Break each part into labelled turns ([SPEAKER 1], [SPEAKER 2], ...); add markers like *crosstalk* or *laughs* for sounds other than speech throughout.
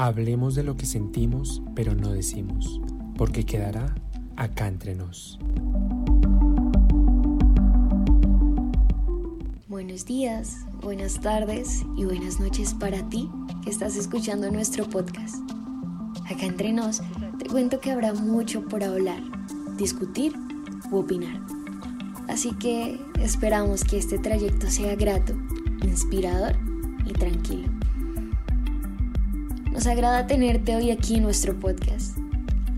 [SPEAKER 1] Hablemos de lo que sentimos, pero no decimos, porque quedará acá entre nos.
[SPEAKER 2] Buenos días, buenas tardes y buenas noches para ti que estás escuchando nuestro podcast. Acá entre nos te cuento que habrá mucho por hablar, discutir u opinar. Así que esperamos que este trayecto sea grato, inspirador y tranquilo. Nos agrada tenerte hoy aquí en nuestro podcast.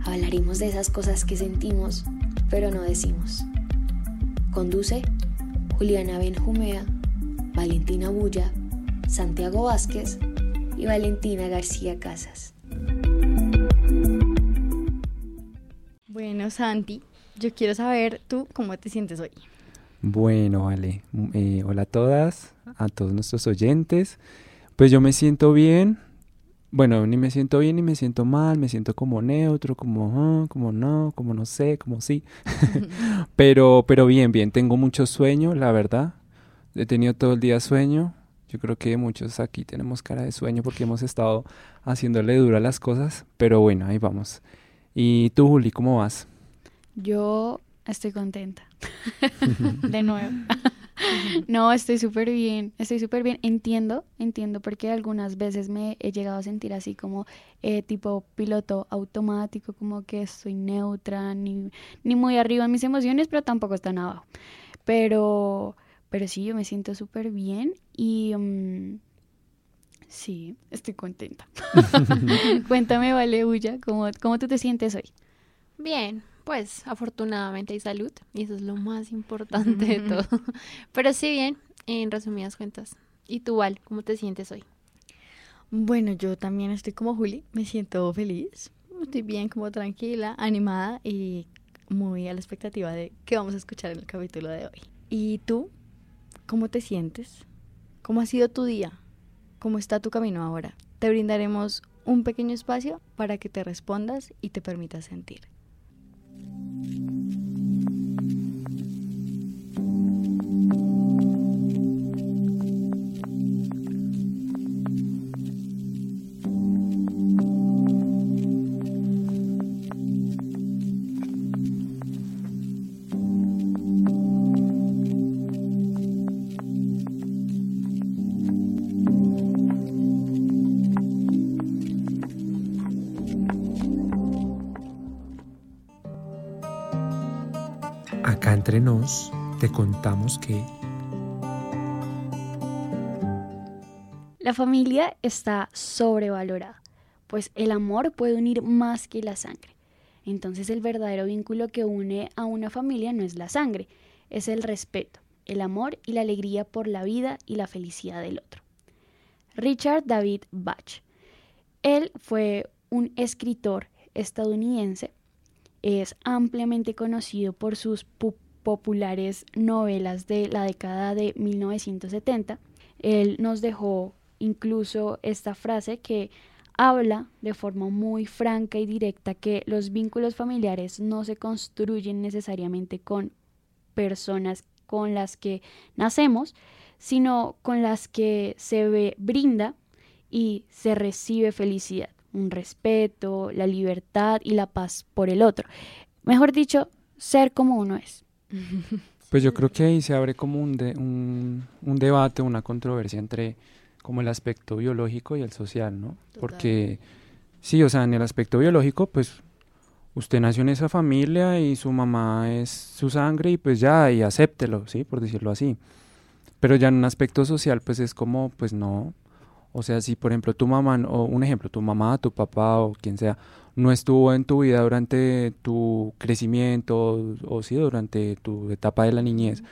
[SPEAKER 2] Hablaremos de esas cosas que sentimos, pero no decimos. Conduce Juliana Benjumea, Valentina Bulla, Santiago Vázquez y Valentina García Casas.
[SPEAKER 3] Bueno, Santi, yo quiero saber tú cómo te sientes hoy.
[SPEAKER 4] Bueno, vale. Eh, hola a todas, a todos nuestros oyentes. Pues yo me siento bien, bueno, ni me siento bien ni me siento mal, me siento como neutro, como, como no, como no sé, como sí. *laughs* *laughs* pero, pero bien, bien, tengo mucho sueño, la verdad. He tenido todo el día sueño. Yo creo que muchos aquí tenemos cara de sueño porque hemos estado haciéndole duro a las cosas, pero bueno, ahí vamos. ¿Y tú, Juli, cómo vas?
[SPEAKER 3] Yo estoy contenta. *laughs* de nuevo. No, estoy súper bien, estoy súper bien. Entiendo, entiendo, porque algunas veces me he llegado a sentir así como eh, tipo piloto automático, como que estoy neutra, ni, ni muy arriba en mis emociones, pero tampoco tan abajo. Pero, pero sí, yo me siento súper bien y... Mm, sí, estoy contenta. *laughs* *laughs* Cuéntame, Vale, Uya, ¿cómo, ¿cómo tú te sientes hoy?
[SPEAKER 5] Bien, pues afortunadamente hay salud y eso es lo más importante de todo. *laughs* Pero sí bien, en resumidas cuentas. ¿Y tú, Val, cómo te sientes hoy?
[SPEAKER 3] Bueno, yo también estoy como Juli, me siento feliz, estoy bien, como tranquila, animada y muy a la expectativa de qué vamos a escuchar en el capítulo de hoy. ¿Y tú? ¿Cómo te sientes? ¿Cómo ha sido tu día? ¿Cómo está tu camino ahora? Te brindaremos un pequeño espacio para que te respondas y te permitas sentir.
[SPEAKER 1] Te contamos que...
[SPEAKER 2] La familia está sobrevalorada, pues el amor puede unir más que la sangre. Entonces el verdadero vínculo que une a una familia no es la sangre, es el respeto, el amor y la alegría por la vida y la felicidad del otro. Richard David Bach. Él fue un escritor estadounidense es ampliamente conocido por sus populares novelas de la década de 1970. Él nos dejó incluso esta frase que habla de forma muy franca y directa que los vínculos familiares no se construyen necesariamente con personas con las que nacemos, sino con las que se brinda y se recibe felicidad un respeto, la libertad y la paz por el otro. Mejor dicho, ser como uno es.
[SPEAKER 4] Pues yo creo que ahí se abre como un, un, debate, una controversia entre como el aspecto biológico y el social, ¿no? Porque sí, o sea, en el aspecto biológico, pues usted nació en esa familia y su mamá es su sangre y pues ya, y acéptelo, ¿sí? Por decirlo así. Pero ya en un aspecto social, pues es como, pues no, o sea, si por ejemplo tu mamá, o un ejemplo, tu mamá, tu papá o quien sea, no estuvo en tu vida durante tu crecimiento o, sí, durante tu etapa de la niñez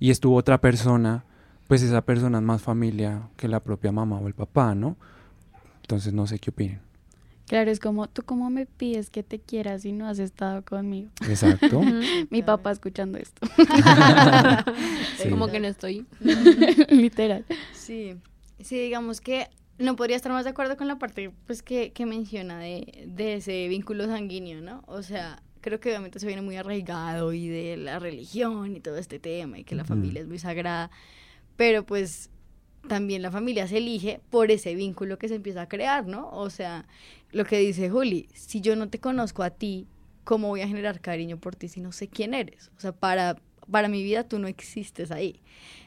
[SPEAKER 4] y estuvo otra persona, pues esa persona es más familia que la propia mamá o el papá, ¿no? Entonces no sé qué opinen.
[SPEAKER 3] Claro, es como, ¿tú cómo me pides que te quieras si no has estado conmigo?
[SPEAKER 4] Exacto. *laughs*
[SPEAKER 3] Mi papá escuchando esto. *laughs* *laughs*
[SPEAKER 5] Como que no estoy.
[SPEAKER 3] Literal. Sí. Sí, digamos que no podría estar más de acuerdo con la parte pues que, que menciona de, de ese vínculo sanguíneo, ¿no? O sea, creo que obviamente se viene muy arraigado y de la religión y todo este tema y que la familia es muy sagrada, pero pues
[SPEAKER 6] también la familia se elige por ese vínculo que se empieza a crear, ¿no? O sea, lo que dice Juli, si yo no te conozco a ti, ¿cómo voy a generar cariño por ti si no sé quién eres? O sea, para, para mi vida tú no existes ahí.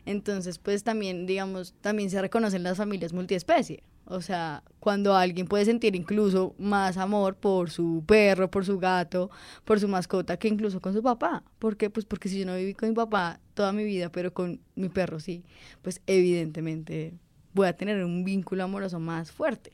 [SPEAKER 6] Entonces, pues también, digamos, también se reconocen las familias multiespecie. O sea, cuando alguien puede sentir incluso más amor por su perro, por su gato, por su mascota, que incluso con su papá. ¿Por qué? Pues porque si yo no viví con mi papá toda mi vida, pero con mi perro sí, pues evidentemente voy a tener un vínculo amoroso más fuerte.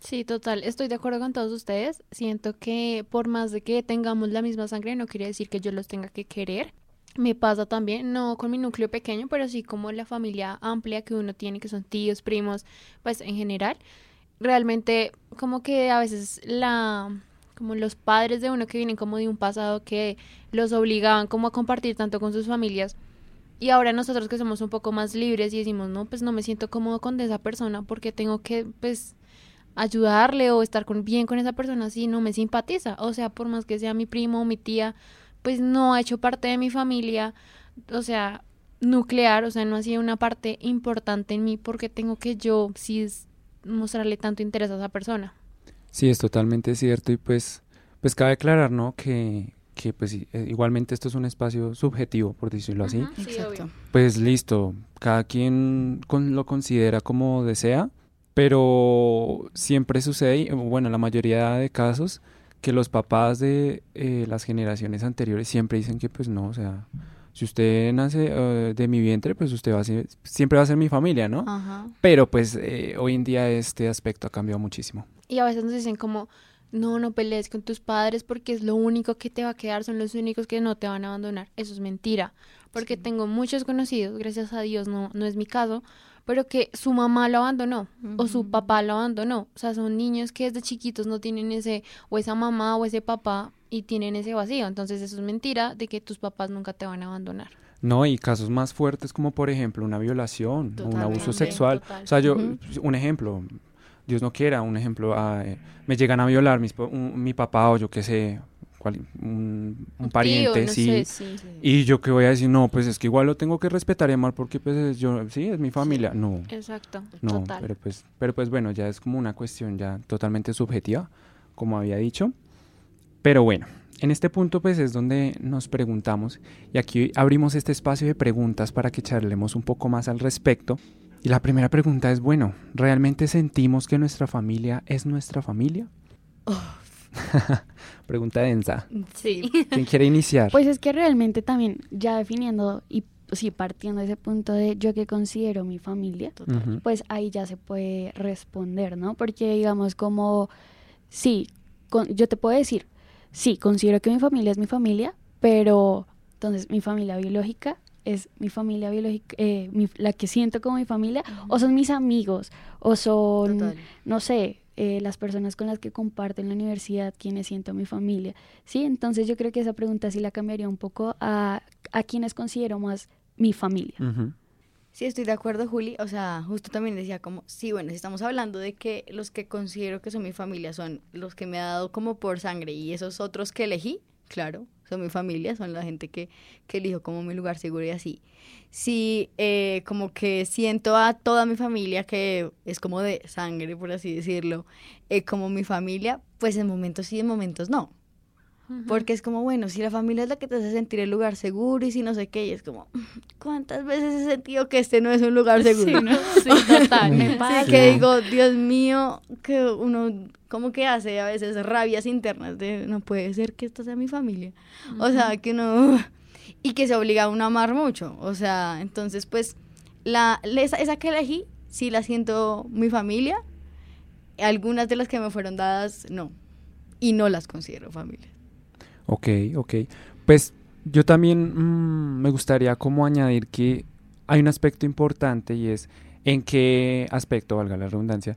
[SPEAKER 5] Sí, total, estoy de acuerdo con todos ustedes. Siento que por más de que tengamos la misma sangre, no quiere decir que yo los tenga que querer. Me pasa también, no con mi núcleo pequeño, pero sí como la familia amplia que uno tiene, que son tíos, primos, pues en general. Realmente como que a veces la como los padres de uno que vienen como de un pasado que los obligaban como a compartir tanto con sus familias y ahora nosotros que somos un poco más libres y decimos, no, pues no me siento cómodo con esa persona porque tengo que, pues, ayudarle o estar con, bien con esa persona si no me simpatiza. O sea, por más que sea mi primo o mi tía, pues no ha hecho parte de mi familia, o sea, nuclear, o sea, no ha sido una parte importante en mí porque tengo que yo sí mostrarle tanto interés a esa persona.
[SPEAKER 4] Sí, es totalmente cierto y pues, pues cabe aclarar, ¿no? Que, que pues eh, igualmente esto es un espacio subjetivo, por decirlo así.
[SPEAKER 6] Exacto.
[SPEAKER 4] Pues listo, cada quien con, lo considera como desea, pero siempre sucede, bueno, la mayoría de casos, que los papás de eh, las generaciones anteriores siempre dicen que pues no, o sea, si usted nace eh, de mi vientre, pues usted va a ser, siempre va a ser mi familia, ¿no? Pero pues eh, hoy en día este aspecto ha cambiado muchísimo.
[SPEAKER 5] Y a veces nos dicen como, no, no pelees con tus padres porque es lo único que te va a quedar, son los únicos que no te van a abandonar. Eso es mentira, porque tengo muchos conocidos, gracias a Dios no, no es mi caso, pero que su mamá lo abandonó o su papá lo abandonó. O sea, son niños que desde chiquitos no tienen ese o esa mamá o ese papá y tienen ese vacío. Entonces eso es mentira de que tus papás nunca te van a abandonar.
[SPEAKER 4] No, y casos más fuertes como por ejemplo una violación, un abuso sexual. O sea, yo, un ejemplo, Dios no quiera, un ejemplo, ah, eh, me llegan a violar mi papá o yo qué sé, un, pariente, sí. Y yo que voy a decir, no, pues es que igual lo tengo que respetar y amar porque pues yo, sí, es mi familia. No.
[SPEAKER 5] Exacto.
[SPEAKER 4] No, pero pues, pero pues bueno, ya es como una cuestión ya totalmente subjetiva, como había dicho. Pero bueno, en este punto pues es donde nos preguntamos y aquí abrimos este espacio de preguntas para que charlemos un poco más al respecto. Y la primera pregunta es, bueno, ¿realmente sentimos que nuestra familia es nuestra familia?
[SPEAKER 6] Oh, *laughs*
[SPEAKER 4] Pregunta densa.
[SPEAKER 6] Sí.
[SPEAKER 4] ¿Quién quiere iniciar?
[SPEAKER 2] Pues es que realmente también, ya definiendo y sí, partiendo de ese punto de yo que considero mi familia, pues ahí ya se puede responder, ¿no? Porque digamos como, sí, yo te puedo decir, sí, considero que mi familia es mi familia, pero entonces mi familia biológica es mi familia biológica, eh, la que siento como mi familia, o son mis amigos, o son, no sé, eh, las personas con las que comparto en la universidad, quienes siento mi familia. Sí, entonces yo creo que esa pregunta sí la cambiaría un poco a, a quienes considero más mi familia.
[SPEAKER 6] Sí, estoy de acuerdo, Juli. O sea, justo también decía como, sí, bueno, si estamos hablando de que los que considero que son mi familia son los que me ha dado como por sangre y esos otros que elegí, claro, son mi familia, son la gente que, que elijo como mi lugar seguro y así. Si eh, como que siento a toda mi familia que es como de sangre, por así decirlo, eh, como mi familia, pues en momentos sí, en momentos no. Porque es como, bueno, si la familia es la que te hace sentir el lugar seguro y si no sé qué, y es como, *laughs* ¿cuántas veces he sentido que este no es un lugar seguro?
[SPEAKER 5] Sí, total, me *laughs* pasa.
[SPEAKER 6] Sí, que digo, Dios mío, que uno como que hace a veces rabias internas de, no puede ser que esto sea mi familia. O sea, que no... *laughs* Y que se obliga a uno a amar mucho. O sea, entonces, pues, la, esa, esa que elegí, sí la siento mi familia. Algunas de las que me fueron dadas, no. Y no las considero familia.
[SPEAKER 4] Ok, ok. Pues yo también mm, me gustaría como añadir que hay un aspecto importante y es en qué aspecto, valga la redundancia,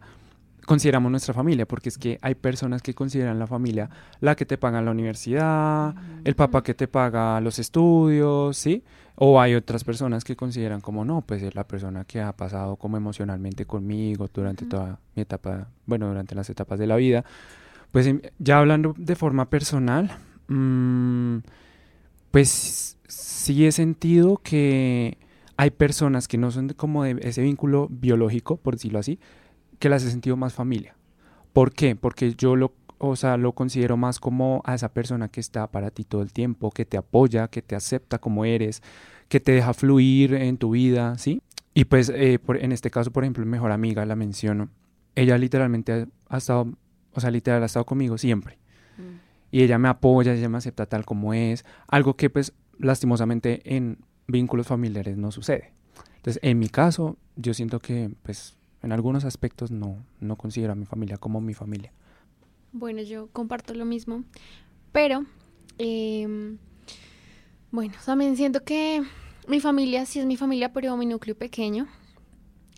[SPEAKER 4] consideramos nuestra familia, porque es que hay personas que consideran la familia la que te paga la universidad, el papá que te paga los estudios, ¿sí? O hay otras personas que consideran como no, pues es la persona que ha pasado como emocionalmente conmigo durante toda mi etapa, bueno, durante las etapas de la vida. Pues em, ya hablando de forma personal, Mm, pues sí he sentido que hay personas que no son como de ese vínculo biológico, por decirlo así, que las he sentido más familia. ¿Por qué? Porque yo lo, o sea, lo considero más como a esa persona que está para ti todo el tiempo, que te apoya, que te acepta como eres, que te deja fluir en tu vida, ¿sí? Y pues eh, en este caso, por ejemplo, mejor amiga, la menciono, ella literalmente ha, estado, o sea, literal ha estado conmigo siempre. Mm. Y ella me apoya, ella me acepta tal como es, algo que pues lastimosamente en vínculos familiares no sucede. Entonces, en mi caso, yo siento que pues en algunos aspectos no, no considero a mi familia como mi familia.
[SPEAKER 5] Bueno, yo comparto lo mismo, pero em, bueno, también siento que mi familia sí es mi familia, pero mi núcleo pequeño,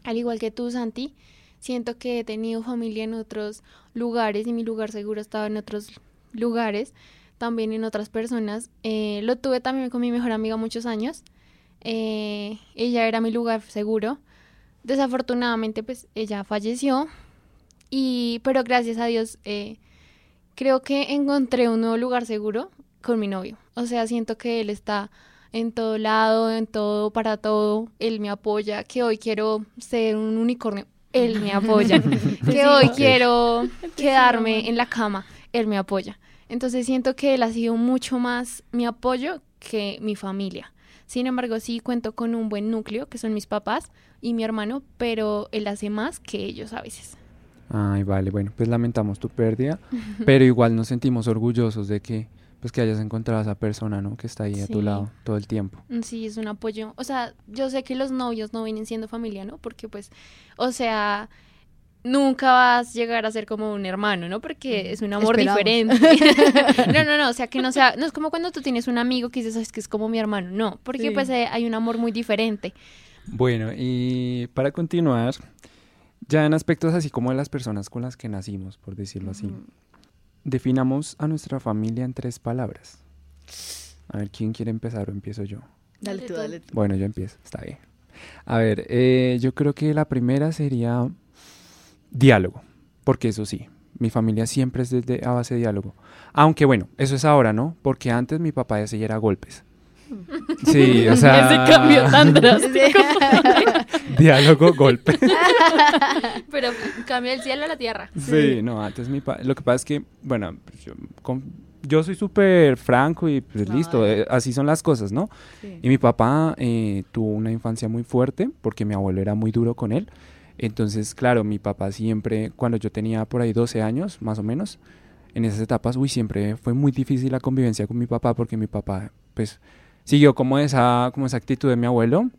[SPEAKER 5] al igual que tú, Santi, siento que he tenido familia en otros lugares y mi lugar seguro estaba en otros lugares, también en otras personas. Eh, lo tuve también con mi mejor amiga muchos años. Eh, ella era mi lugar seguro. Desafortunadamente, pues ella falleció. Y, pero gracias a Dios, eh, creo que encontré un nuevo lugar seguro con mi novio. O sea, siento que él está en todo lado, en todo, para todo. Él me apoya, que hoy quiero ser un unicornio. Él me apoya. *laughs* que hoy quiero quedarme en la cama. Él me apoya. Entonces siento que él ha sido mucho más mi apoyo que mi familia. Sin embargo, sí cuento con un buen núcleo, que son mis papás y mi hermano, pero él hace más que ellos a veces.
[SPEAKER 4] Ay, vale, bueno, pues lamentamos tu pérdida, *laughs* pero igual nos sentimos orgullosos de que pues que hayas encontrado a esa persona, ¿no? Que está ahí a tu lado todo el tiempo.
[SPEAKER 5] Mm, sí, es un apoyo. O sea, yo sé que los novios no vienen siendo familia, ¿no? Porque pues, o sea, nunca vas a llegar a ser como un hermano, ¿no? Porque es un amor diferente. *laughs* no, no, no, o sea, que no sea, no es como cuando tú tienes un amigo que dices, es que es como mi hermano, no, porque pues eh, hay un amor muy diferente.
[SPEAKER 4] Bueno, y para continuar, ya en aspectos así como de las personas con las que nacimos, por decirlo así, definamos a nuestra familia en tres palabras. A ver, ¿quién quiere empezar o empiezo yo?
[SPEAKER 6] Dale tú, dale tú.
[SPEAKER 4] Bueno, yo empiezo, está bien. A ver, eh, yo creo que la primera sería diálogo, porque eso sí, mi familia siempre es desde a base de diálogo. Aunque bueno, eso es ahora, ¿no? Porque antes mi papá ya se era golpes. *laughs* Sí, o sea.
[SPEAKER 5] Ese cambio tan *laughs* drástico. *laughs*
[SPEAKER 4] Diálogo, golpe.
[SPEAKER 5] Pero cambia el cielo a la tierra.
[SPEAKER 4] Sí, no, antes mi papá. Lo que pasa es que, bueno, yo, yo soy súper franco y pues listo, eh, así son las cosas, ¿no? Y mi papá eh, tuvo una infancia muy fuerte porque mi abuelo era muy duro con él. Entonces, claro, mi papá siempre, cuando yo tenía por ahí 12 años, más o menos, en esas etapas, uy, siempre fue muy difícil la convivencia con mi papá porque mi papá, pues siguió como esa, como esa actitud de mi abuelo.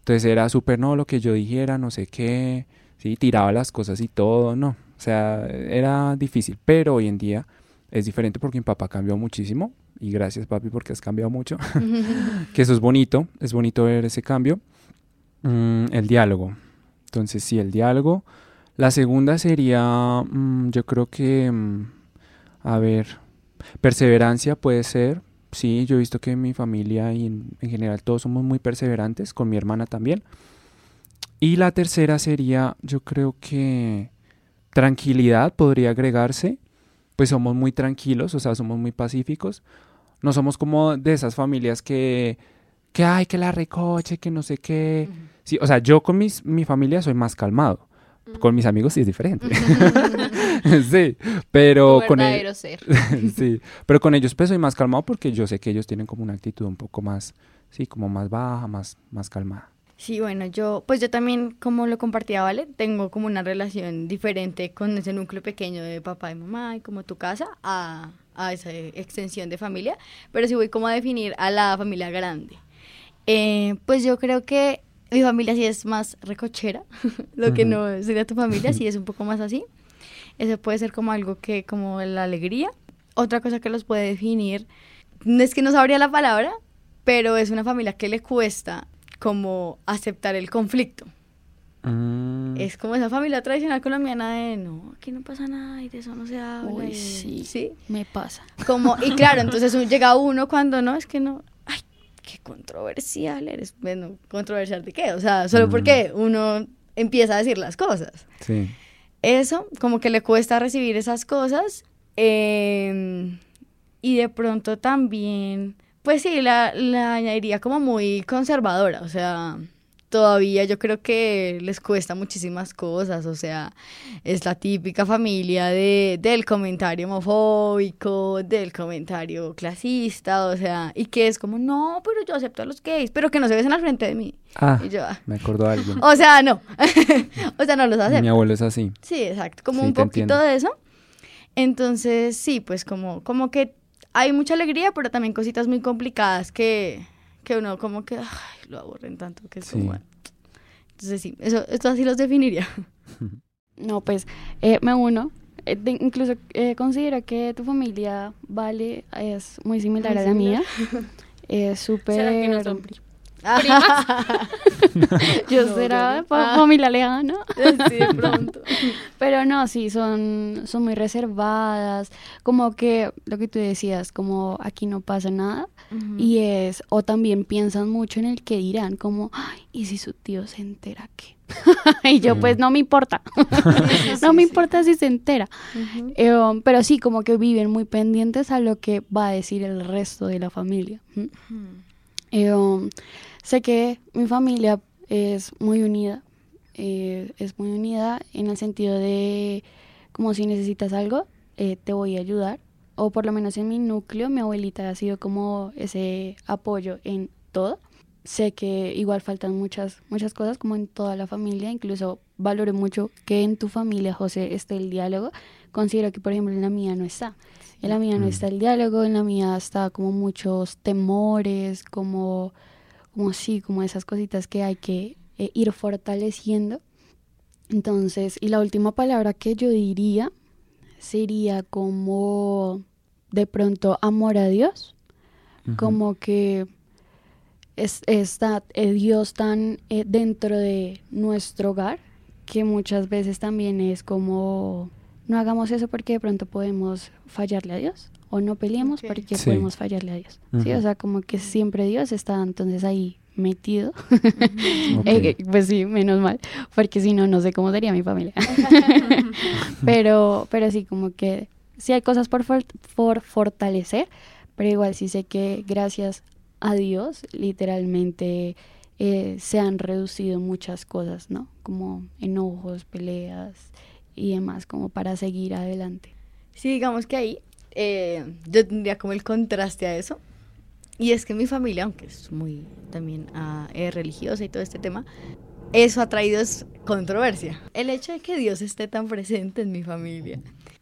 [SPEAKER 4] Entonces era súper, no, lo que yo dijera, no sé qué, sí, tiraba las cosas y todo, no. O sea, era difícil, pero hoy en día es diferente porque mi papá cambió muchísimo y gracias papi porque has cambiado mucho, *laughs* que eso es bonito, es bonito ver ese cambio. Mm, el diálogo, entonces sí, el diálogo. La segunda sería, mm, yo creo que, mm, a ver, perseverancia puede ser, Sí, yo he visto que en mi familia y en, general todos somos muy perseverantes, con mi hermana también. Y la tercera sería, yo creo que tranquilidad podría agregarse, pues somos muy tranquilos, o sea, somos muy pacíficos. No somos como de esas familias que, que hay que la recoche, que no sé qué. Sí, o sea, yo con mis, mi familia soy más calmado. Con mis amigos sí es diferente. *laughs* sí, pero con ellos. *laughs* sí, pero con ellos pues soy más calmado porque yo sé que ellos tienen como una actitud un poco más, sí, como más baja, más, más calmada.
[SPEAKER 6] Sí, bueno, yo, pues yo también, como lo compartía, ¿vale? Tengo como una relación diferente con ese núcleo pequeño de papá y mamá y como tu casa a, a esa extensión de familia, pero sí voy como a definir a la familia grande. Eh, pues yo creo que mi familia sí es más recochera, *laughs* lo que no sería tu familia, sí *laughs* es un poco más así. Eso puede ser como algo que, como la alegría. Otra cosa que los puede definir, no es que no sabría la palabra, pero es una familia que le cuesta como aceptar el conflicto. Mm. Es como esa familia tradicional colombiana de no, aquí no pasa nada y de eso no se habla.
[SPEAKER 3] Uy, sí, sí, me pasa.
[SPEAKER 6] Como, y claro, entonces *laughs* llega uno cuando no, es que no, qué controversial eres. Bueno, controversial de qué, o sea, solo porque uno empieza a decir las cosas.
[SPEAKER 4] Sí.
[SPEAKER 6] Eso, como que le cuesta recibir esas cosas. Em, y de pronto también, pues sí, la, la añadiría como muy conservadora, o sea, todavía yo creo que les cuesta muchísimas cosas, o sea, es la típica familia de, del comentario homofóbico, del comentario clasista, o sea, y que es como, no, pero yo acepto a los gays, pero que no se besen al frente de mí.
[SPEAKER 4] Ah,
[SPEAKER 6] Y yo, ah,
[SPEAKER 4] me acuerdo de alguien. *laughs*
[SPEAKER 6] o sea, no, *laughs* o sea, no los acepto.
[SPEAKER 4] Mi abuelo es así.
[SPEAKER 6] Sí, exacto, como
[SPEAKER 4] Sí,
[SPEAKER 6] un poquito
[SPEAKER 4] entiendo.
[SPEAKER 6] de eso. Entonces, sí, pues como, como que hay mucha alegría, pero también cositas muy complicadas que, que uno como que ay, lo aburren tanto que es
[SPEAKER 4] Sí.
[SPEAKER 6] como... Entonces sí, eso, esto así los definiría. *laughs*
[SPEAKER 3] No, pues eh, me uno. Eh, de- incluso eh, considero que tu familia, Vale, es muy similar
[SPEAKER 6] Muy
[SPEAKER 3] a la mía. *laughs* Es súper...
[SPEAKER 5] ¿Será que no son pri-
[SPEAKER 3] Yo
[SPEAKER 6] No,
[SPEAKER 3] será
[SPEAKER 6] Ah.
[SPEAKER 3] familia lejana.
[SPEAKER 6] sí, de *laughs* pronto.
[SPEAKER 3] Pero no, sí, son, son muy reservadas. Como que lo que tú decías, como aquí no pasa nada. Y es, o también piensan mucho en el que dirán, como, "Ay, ¿y si su tío se entera qué? *laughs* y yo,
[SPEAKER 4] Mm.
[SPEAKER 3] pues no me importa. *laughs* no me importa si se entera. Eh, um, pero sí, como que viven muy pendientes a lo que va a decir el resto de la familia. ¿m? Eh, um, sé que mi familia es muy unida. eh, es muy unida en el sentido de, como si necesitas algo, eh, te voy a ayudar. O por lo menos en mi núcleo, mi abuelita ha sido como ese apoyo en todo. Sé que igual faltan muchas, muchas cosas como en toda la familia. Incluso valoro mucho que en tu familia, José, esté el diálogo. Considero que, por ejemplo, en la mía no está. En la mía no
[SPEAKER 4] Mm.
[SPEAKER 3] está el diálogo, en la mía está como muchos temores, como, como sí, como esas cositas que hay que eh, ir fortaleciendo. Entonces, y la última palabra que yo diría sería como de pronto amor a Dios, como que es, está eh, Dios tan eh, dentro de nuestro hogar que muchas veces también es como no hagamos eso porque de pronto podemos fallarle a Dios o no peleemos porque
[SPEAKER 4] Sí.
[SPEAKER 3] podemos fallarle a Dios. Sí, o sea, como que siempre Dios está entonces ahí metido. *laughs* Eh, pues sí, menos mal, porque si no, no sé cómo sería mi familia. *laughs* pero, pero sí, como que sí hay cosas por, for- por fortalecer, pero igual sí sé que gracias a Dios, literalmente eh, se han reducido muchas cosas, ¿no? Como enojos, peleas y demás, como para seguir adelante.
[SPEAKER 6] Sí, digamos que ahí eh, yo tendría como el contraste a eso. Y es que mi familia, aunque es muy también eh, religiosa y todo este tema, eso ha traído es controversia. El hecho de que Dios esté tan presente en mi familia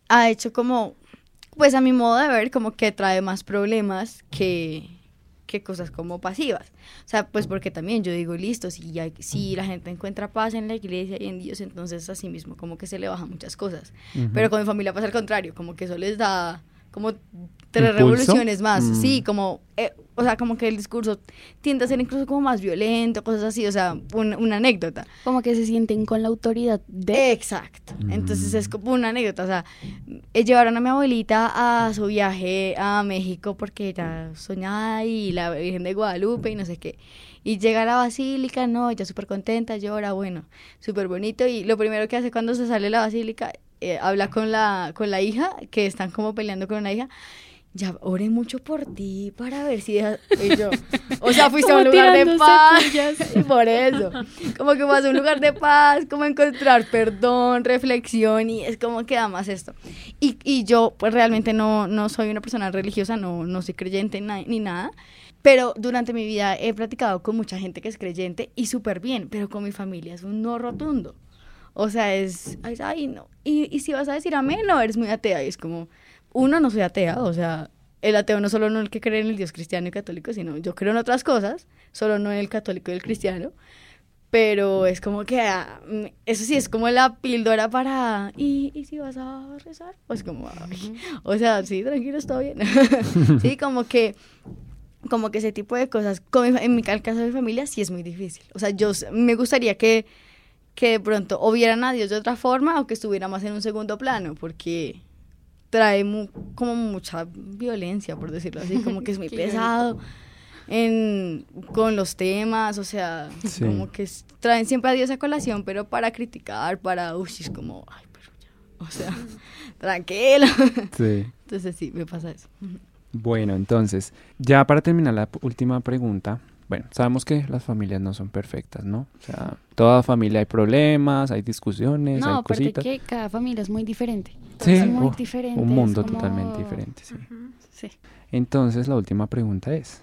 [SPEAKER 6] ha hecho como, pues a mi modo de ver, como que trae más problemas que, que cosas como pasivas. O sea, pues porque también yo digo, listo, si, si la gente encuentra paz en la iglesia y en Dios, entonces así mismo como que se le bajan muchas cosas. Pero con mi familia pasa al contrario, como que eso les da como tres
[SPEAKER 4] ¿Impulso?
[SPEAKER 6] revoluciones más.
[SPEAKER 4] Mm.
[SPEAKER 6] Sí, como, eh, o sea, como que el discurso tiende a ser incluso como más violento, cosas así, o sea, un- una anécdota.
[SPEAKER 3] Como que se sienten con la autoridad de...
[SPEAKER 6] Exacto. Entonces
[SPEAKER 4] Mm.
[SPEAKER 6] es como una anécdota, o sea, eh, llevaron a mi abuelita a su viaje a México porque era soñada y la Virgen de Guadalupe y no sé qué. Y llega a la basílica, no, ella súper contenta, llora, bueno, súper bonito. Y lo primero que hace cuando se sale la basílica, eh, habla con la, con la hija, que están como peleando con una hija. Ya oré mucho por ti para ver si dejas... Y yo, o sea, *laughs* fuiste a un lugar de paz. Y *laughs* por eso, como que vas a un lugar de paz, como encontrar perdón, reflexión, y es como que da más esto. Y, y yo, pues realmente no, no soy una persona religiosa, no, no soy creyente na- ni nada, pero durante mi vida he platicado con mucha gente que es creyente y súper bien, pero con mi familia es un no rotundo. O sea, es, ay, ay, no. Y, y si vas a decir amén, no, eres muy atea. Y es como, uno, no soy atea, o sea, el ateo no solo no el que cree en el Dios cristiano y católico, sino yo creo en otras cosas, solo no en el católico y el cristiano. Pero es como que, ah, mm, eso sí, es como la píldora para, ¿y, y si vas a rezar? Pues como, ay, o sea, sí, tranquilo, está bien. *laughs* sí, como que, como que ese tipo de cosas, fa- en mi ca- caso de mi familia, sí es muy difícil. O sea, yo me gustaría que, que de pronto o vieran a Dios de otra forma o que estuviera más en un segundo plano, porque trae mu- como mucha violencia, por decirlo así, como que es *laughs* muy pesado en, con los temas, o sea,
[SPEAKER 4] Sí.
[SPEAKER 6] como que es- traen siempre a Dios a colación, pero para criticar, para, uy, es como, ay, pero ya, o sea, *laughs* tranquilo.
[SPEAKER 4] Sí. *laughs*
[SPEAKER 6] Entonces sí, me pasa eso.
[SPEAKER 4] Bueno, entonces, ya para terminar la última pregunta, bueno, sabemos que las familias no son perfectas, ¿no? O sea, toda familia hay problemas, hay discusiones,
[SPEAKER 3] no,
[SPEAKER 4] hay
[SPEAKER 3] aparte
[SPEAKER 4] cositas.
[SPEAKER 3] que cada familia es muy diferente.
[SPEAKER 4] Sí,
[SPEAKER 3] es muy
[SPEAKER 4] oh,
[SPEAKER 3] diferente.
[SPEAKER 4] un mundo
[SPEAKER 3] como-
[SPEAKER 4] totalmente diferente, sí.
[SPEAKER 3] Sí.
[SPEAKER 4] Entonces, la última pregunta es,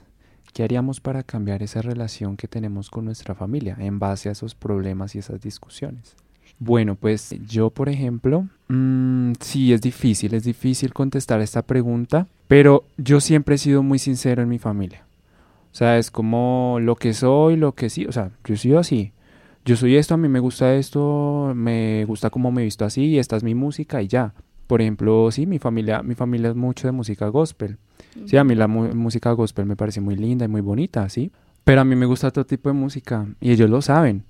[SPEAKER 4] ¿qué haríamos para cambiar esa relación que tenemos con nuestra familia en base a esos problemas y esas discusiones? Bueno, pues yo, por ejemplo, mm, sí, es difícil, es difícil contestar esta pregunta, pero yo siempre he sido muy sincero en mi familia. O sea, es como lo que soy, lo que sí, o sea, yo he sido así. Yo soy esto, a mí me gusta esto, me gusta cómo me he visto así, esta es mi música y ya. Por ejemplo, sí, mi familia, mi familia es mucho de música gospel. Sí, a mí la música gospel me parece muy linda y muy bonita, ¿sí? Pero a mí me gusta todo tipo de música y ellos lo saben.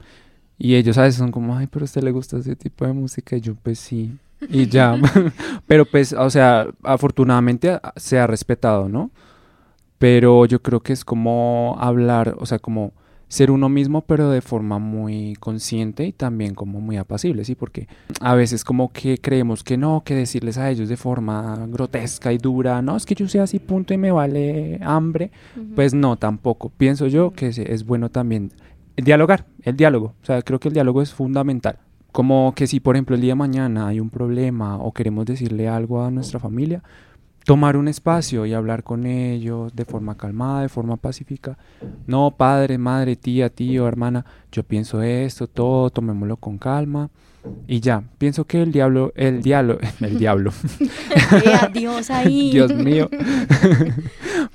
[SPEAKER 4] Y ellos a veces son como, ay, pero a usted le gusta ese tipo de música y yo pues sí. Y ya. *laughs* *laughs* pero pues, o sea, afortunadamente a- se ha respetado, ¿no? Pero yo creo que es como hablar, o sea, como ser uno mismo, pero de forma muy consciente y también como muy apacible, ¿sí? Porque a veces como que creemos que no, que decirles a ellos de forma grotesca y dura, no, es que yo sea así, punto, y me vale hambre, pues no, tampoco. Pienso yo que es, es bueno también dialogar, el diálogo, o sea, creo que el diálogo es fundamental. Como que si, por ejemplo, el día de mañana hay un problema o queremos decirle algo a nuestra familia, tomar un espacio y hablar con ellos de forma calmada, de forma pacífica. No, padre, madre, tía, tío, hermana, yo pienso esto, todo, tomémoslo con calma y ya. Pienso que el diablo, el diablo, *laughs* el diablo, *laughs*
[SPEAKER 6] adiós ahí. *laughs*
[SPEAKER 4] Dios mío.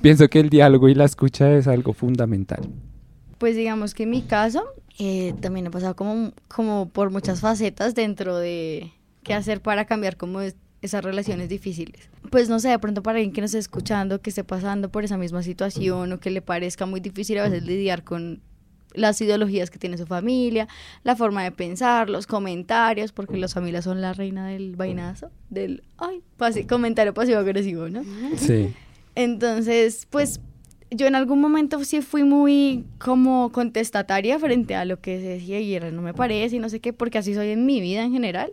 [SPEAKER 4] Pienso que el diálogo y la escucha es algo fundamental.
[SPEAKER 6] Pues digamos que en mi caso eh, también he pasado como, como por muchas facetas dentro de qué hacer para cambiar como es- esas relaciones difíciles. Pues no sé, de pronto para alguien que nos esté escuchando, que esté pasando por esa misma situación o que le parezca muy difícil a veces lidiar con las ideologías que tiene su familia, la forma de pensar, los comentarios, porque las familias son la reina del vainazo, del, ay, pasi- comentario pasivo-agresivo, ¿no?
[SPEAKER 4] Sí. *laughs*
[SPEAKER 6] Entonces, pues yo en algún momento sí fui muy como contestataria frente a lo que se decía y era no me parece y no sé qué, porque así soy en mi vida en general.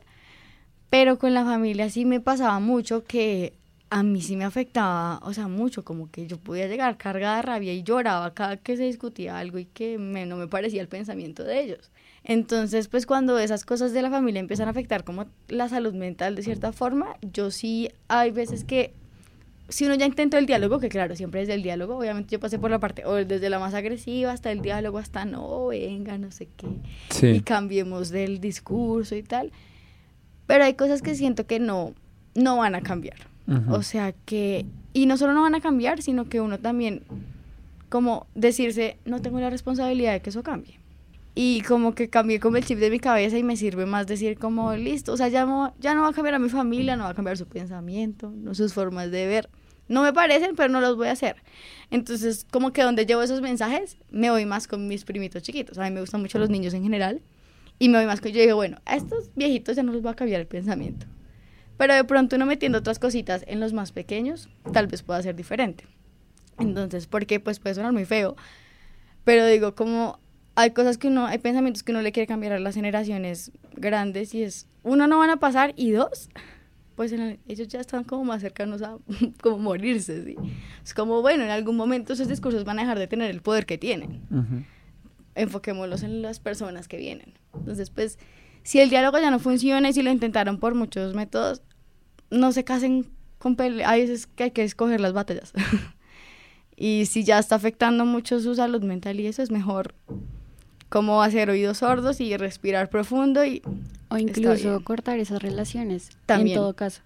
[SPEAKER 6] Pero con la familia sí me pasaba mucho que a mí sí me afectaba, o sea, mucho, como que yo podía llegar cargada de rabia y lloraba cada que se discutía algo y que me- no me parecía el pensamiento de ellos. Entonces, pues cuando esas cosas de la familia empiezan a afectar como la salud mental de cierta forma, yo sí hay veces que si uno ya intentó el diálogo, que claro, siempre es del diálogo, obviamente yo pasé por la parte, o desde la más agresiva hasta el diálogo, hasta no, venga, no sé qué, y cambiemos del discurso y tal. Pero hay cosas que siento que no, no van a cambiar. O sea que, y no solo no van a cambiar, sino que uno también, como decirse, no tengo la responsabilidad de que eso cambie. Y como que cambié como el chip de mi cabeza y me sirve más decir como, listo, o sea, ya no, ya no va a cambiar a mi familia, no va a cambiar su pensamiento, no sus formas de ver. No me parecen, pero no los voy a hacer. Entonces, como que donde llevo esos mensajes, me voy más con mis primitos chiquitos. A mí me gustan mucho los niños en general. Y me voy más con, yo digo, bueno, a estos viejitos ya no les va a cambiar el pensamiento. Pero de pronto uno metiendo otras cositas en los más pequeños, tal vez pueda ser diferente. Entonces, porque pues puede sonar muy feo, pero digo, como hay cosas que uno, hay pensamientos que uno le quiere cambiar a las generaciones grandes y es, uno, no van a pasar y dos, pues en el- ellos ya están como más cercanos a *laughs* como morirse, ¿sí? Es como, bueno, en algún momento esos discursos van a dejar de tener el poder que tienen
[SPEAKER 4] Ujú.
[SPEAKER 6] Enfoquémoslos en las personas que vienen. Entonces, pues, si el diálogo ya no funciona y si lo intentaron por muchos métodos, no se casen con peleas. Hay veces que hay que escoger las batallas. *laughs* y si ya está afectando mucho su salud mental y eso es mejor como hacer oídos sordos y respirar profundo y
[SPEAKER 3] O incluso cortar esas relaciones,
[SPEAKER 6] También.
[SPEAKER 3] en todo caso.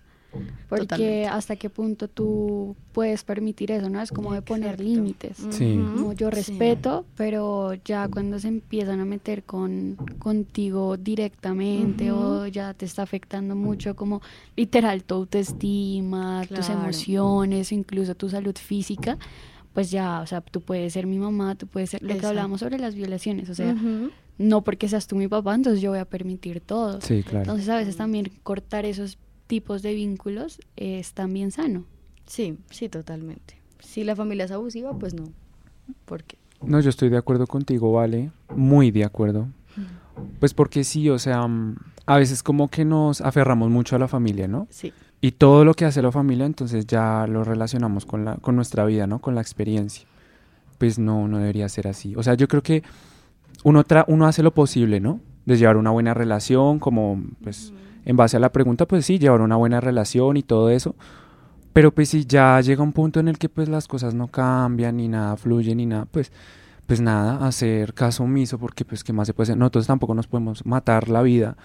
[SPEAKER 3] Porque
[SPEAKER 6] Totalmente.
[SPEAKER 3] hasta qué punto tú puedes permitir eso, ¿no? Es como de poner
[SPEAKER 6] Exacto.
[SPEAKER 3] límites.
[SPEAKER 4] Sí.
[SPEAKER 3] Como yo
[SPEAKER 6] Sí.
[SPEAKER 3] respeto, pero ya cuando se empiezan a meter con contigo directamente
[SPEAKER 6] Ujú.
[SPEAKER 3] o ya te está afectando mucho como literal tu autoestima, tus
[SPEAKER 6] Claro.
[SPEAKER 3] emociones, incluso tu salud física, pues ya, o sea, tú puedes ser mi mamá, tú puedes ser lo que
[SPEAKER 6] Exacto.
[SPEAKER 3] hablábamos sobre las violaciones, o sea,
[SPEAKER 6] Ujú.
[SPEAKER 3] no porque seas tú mi papá, entonces yo voy a permitir todo.
[SPEAKER 4] Sí, claro.
[SPEAKER 3] Entonces a veces también cortar esos tipos de vínculos es también sano.
[SPEAKER 6] Sí, sí, totalmente. Si la familia es abusiva, pues no. ¿Por qué?
[SPEAKER 4] No, yo estoy de acuerdo contigo, vale. Muy de acuerdo. Pues porque sí, o sea, mm, a veces como que nos aferramos mucho a la familia, ¿no?
[SPEAKER 6] Sí.
[SPEAKER 4] y todo lo que hace la familia, entonces ya lo relacionamos con, la, con nuestra vida, ¿no? Con la experiencia. Pues no, no debería ser así. O sea, yo creo que uno, uno hace lo posible, ¿no? De llevar una buena relación, como pues en base a la pregunta, pues sí, llevar una buena relación y todo eso. Pero pues si ya llega un punto en el que pues las cosas no cambian, ni nada fluye, ni nada, pues pues nada, hacer caso omiso, porque pues qué más se puede hacer. Nosotros tampoco nos podemos matar la vida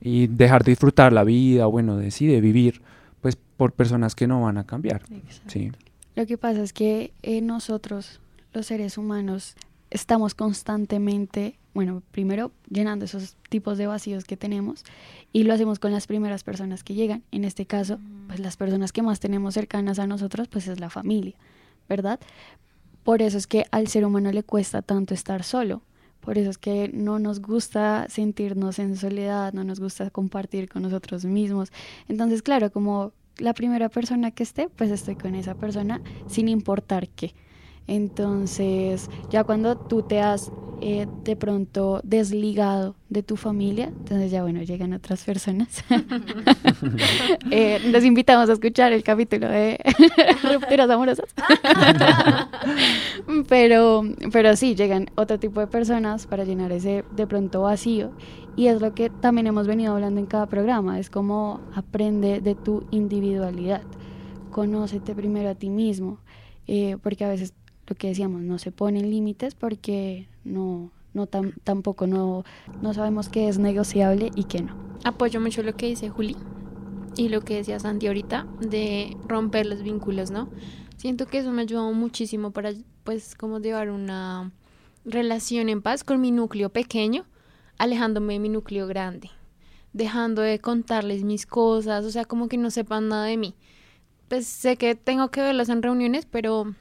[SPEAKER 4] y dejar de disfrutar la vida, o bueno, de sí, de vivir, pues por personas que no van a cambiar. Sí.
[SPEAKER 3] Lo que pasa es que eh, nosotros, los seres humanos, estamos constantemente, bueno, primero llenando esos tipos de vacíos que tenemos y lo hacemos con las primeras personas que llegan. En este caso, pues las personas que más tenemos cercanas a nosotros, pues es la familia, ¿verdad? Por eso es que al ser humano le cuesta tanto estar solo. Por eso es que no nos gusta sentirnos en soledad, no nos gusta compartir con nosotros mismos. Entonces, claro, como la primera persona que esté, pues estoy con esa persona sin importar qué. Entonces, ya cuando tú te has eh, de pronto desligado de tu familia, entonces ya bueno, llegan otras personas. *laughs* eh, los invitamos a escuchar el capítulo de *laughs* rupturas amorosas. *laughs* pero, pero sí, llegan otro tipo de personas para llenar ese de pronto vacío. Y es lo que también hemos venido hablando en cada programa, es como aprende de tu individualidad, conócete primero a ti mismo, eh, porque a veces lo que decíamos, no se ponen límites porque no, no tampoco no, no sabemos qué es negociable y qué no.
[SPEAKER 5] Apoyo mucho lo que dice Juli y lo que decía Santi ahorita de romper los vínculos, ¿no? Siento que eso me ha ayudado muchísimo para, pues, como llevar una relación en paz con mi núcleo pequeño, alejándome de mi núcleo grande, dejando de contarles mis cosas, o sea, como que no sepan nada de mí. Pues sé que tengo que verlos en reuniones, pero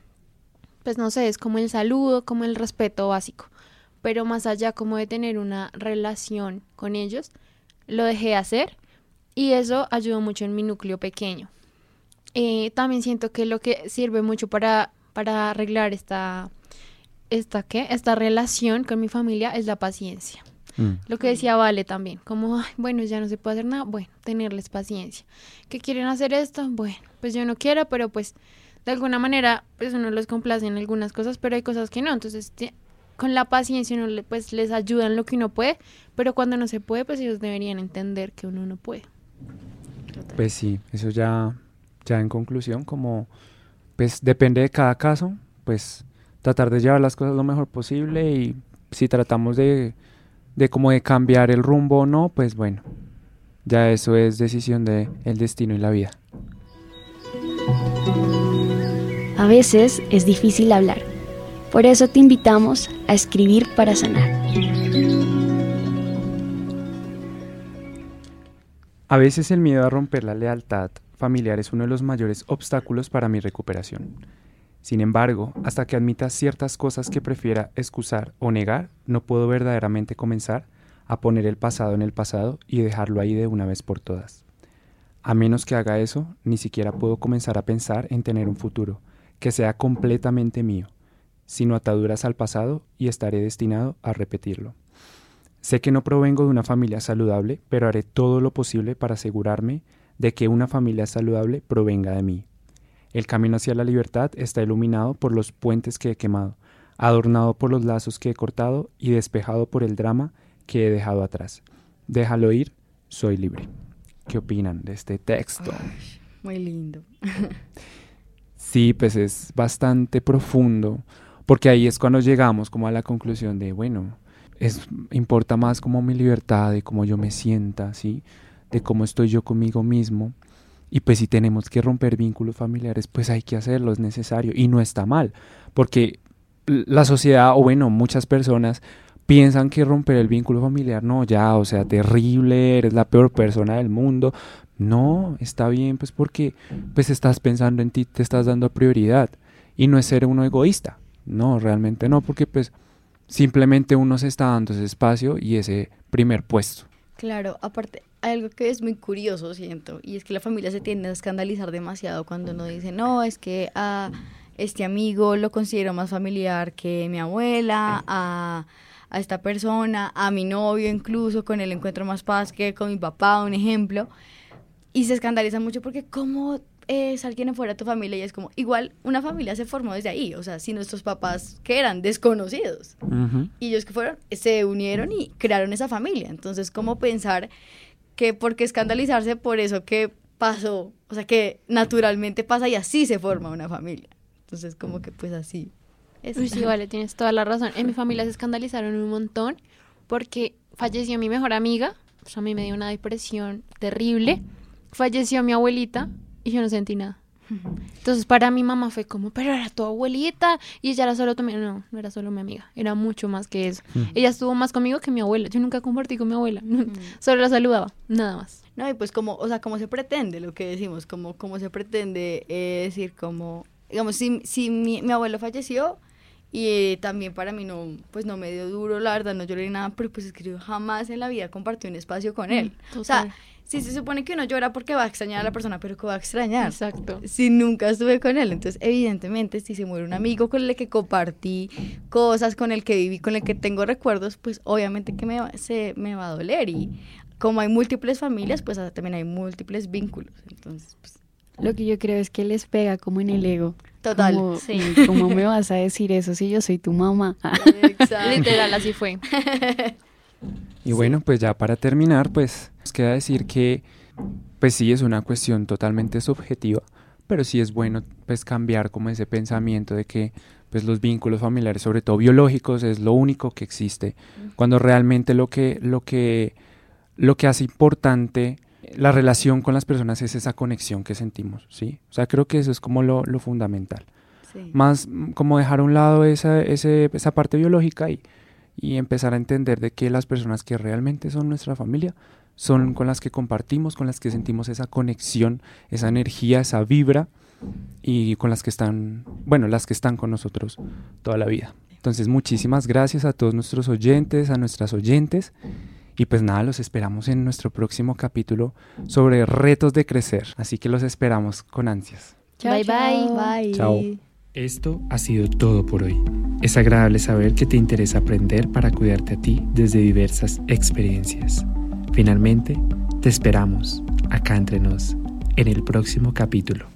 [SPEAKER 5] pues no sé, es como el saludo, como el respeto básico. Pero más allá como de tener una relación con ellos, lo dejé hacer y eso ayudó mucho en mi núcleo pequeño. Eh, también siento que lo que sirve mucho para, para arreglar esta, esta, ¿qué? esta relación con mi familia es la paciencia. Mm. Lo que decía Vale también, como, bueno, ya no se puede hacer nada, bueno, tenerles paciencia. ¿Que quieren hacer esto? Bueno, pues yo no quiero, pero pues de alguna manera, pues uno los complace en algunas cosas, pero hay cosas que no. Entonces, con la paciencia uno pues les ayuda en lo que uno puede, pero cuando no se puede, pues ellos deberían entender que uno no puede.
[SPEAKER 4] Pues sí, eso ya, ya en conclusión, como pues depende de cada caso, pues tratar de llevar las cosas lo mejor posible y si tratamos de, de como de cambiar el rumbo o no, pues bueno, ya eso es decisión de el destino y la vida.
[SPEAKER 2] A veces es difícil hablar. Por eso te invitamos a escribir para sanar.
[SPEAKER 4] A veces el miedo a romper la lealtad familiar es uno de los mayores obstáculos para mi recuperación. Sin embargo, hasta que admita ciertas cosas que prefiera excusar o negar, no puedo verdaderamente comenzar a poner el pasado en el pasado y dejarlo ahí de una vez por todas. A menos que haga eso, ni siquiera puedo comenzar a pensar en tener un futuro, que sea completamente mío, sino ataduras al pasado y estaré destinado a repetirlo. Sé que no provengo de una familia saludable, pero haré todo lo posible para asegurarme de que una familia saludable provenga de mí. El camino hacia la libertad está iluminado por los puentes que he quemado, adornado por los lazos que he cortado y despejado por el drama que he dejado atrás. Déjalo ir, soy libre. ¿Qué opinan de este texto?
[SPEAKER 6] muy lindo. *laughs*
[SPEAKER 4] Sí, pues es bastante profundo, porque ahí es cuando llegamos como a la conclusión de, bueno, es, importa más como mi libertad, de cómo yo me sienta, ¿sí? De cómo estoy yo conmigo mismo. Y pues si tenemos que romper vínculos familiares, pues hay que hacerlo, es necesario. Y no está mal, porque la sociedad, o bueno, muchas personas piensan que romper el vínculo familiar, no, ya, o sea, terrible, eres la peor persona del mundo. No, está bien, pues porque pues estás pensando en ti, te estás dando prioridad y no es ser uno egoísta. No, realmente no, porque pues simplemente uno se está dando ese espacio y ese primer puesto.
[SPEAKER 6] Claro, aparte, algo que es muy curioso, siento, y es que la familia se tiende a escandalizar demasiado cuando uno dice, no, es que a este amigo lo considero más familiar que mi abuela, a, a esta persona, a mi novio incluso, con él encuentro más paz que con mi papá, un ejemplo y se escandaliza mucho porque cómo es alguien fuera de tu familia y es como, igual una familia se formó desde ahí, o sea, si nuestros papás que eran desconocidos y ellos que fueron, se unieron y crearon esa familia, entonces, ¿cómo pensar que por qué escandalizarse por eso que pasó, o sea, que naturalmente pasa y así se forma una familia? Entonces, como que pues así.
[SPEAKER 5] Es. sí, vale, tienes toda la razón. En mi familia se escandalizaron un montón porque falleció mi mejor amiga, o sea, a mí me dio una depresión terrible. Falleció mi abuelita y yo no sentí nada. Entonces para mi mamá fue como, pero era tu abuelita y ella era solo tu No, no era solo mi amiga, era mucho más que eso. Ella estuvo más conmigo que mi abuela. Yo nunca compartí con mi abuela, *laughs* solo la saludaba, nada más.
[SPEAKER 6] No, y pues como, o sea, como se pretende lo que decimos, como, como se pretende eh, decir, como, digamos, si, si mi, mi abuelo falleció, y también para mí no, pues no me dio duro, la verdad, no lloré nada, pero pues es que yo jamás en la vida compartí un espacio con él. O sea, si se supone que uno llora porque va a extrañar a la persona, pero que va a extrañar.
[SPEAKER 5] Exacto.
[SPEAKER 6] Si nunca estuve con él. Entonces, evidentemente, si se muere un amigo con el que compartí cosas, con el que viví, con el que tengo recuerdos, pues obviamente que me, se, me va a doler. Y como hay múltiples familias, pues también hay múltiples vínculos. Entonces, pues
[SPEAKER 3] lo que yo creo es que les pega como en el ego.
[SPEAKER 6] Total.
[SPEAKER 3] sí. ¿Cómo me vas a decir eso si yo soy tu mamá? *laughs*
[SPEAKER 5] Literal, así fue. *laughs*
[SPEAKER 4] Y bueno, pues ya para terminar, pues nos queda decir que, pues sí, es una cuestión totalmente subjetiva, pero sí es bueno pues cambiar como ese pensamiento de que pues los vínculos familiares, sobre todo biológicos, es lo único que existe, cuando realmente lo que, lo que, lo que hace importante la relación con las personas es esa conexión que sentimos, ¿sí? O sea, creo que eso es como lo, fundamental. Más mm, como dejar a un lado esa, esa parte biológica y, y empezar a entender de que las personas que realmente son nuestra familia son con las que compartimos, con las que sentimos esa conexión, esa energía, esa vibra y con las que están, bueno, las que están con nosotros toda la vida. Entonces, muchísimas gracias a todos nuestros oyentes, a nuestras oyentes. Y pues nada, los esperamos en nuestro próximo capítulo sobre retos de crecer. Así que los esperamos con ansias.
[SPEAKER 5] bye, bye
[SPEAKER 6] bye.
[SPEAKER 4] Chao.
[SPEAKER 1] Esto ha sido todo por hoy. Es agradable saber que te interesa aprender para cuidarte a ti desde diversas experiencias. Finalmente, te esperamos acá entre nos en el próximo capítulo.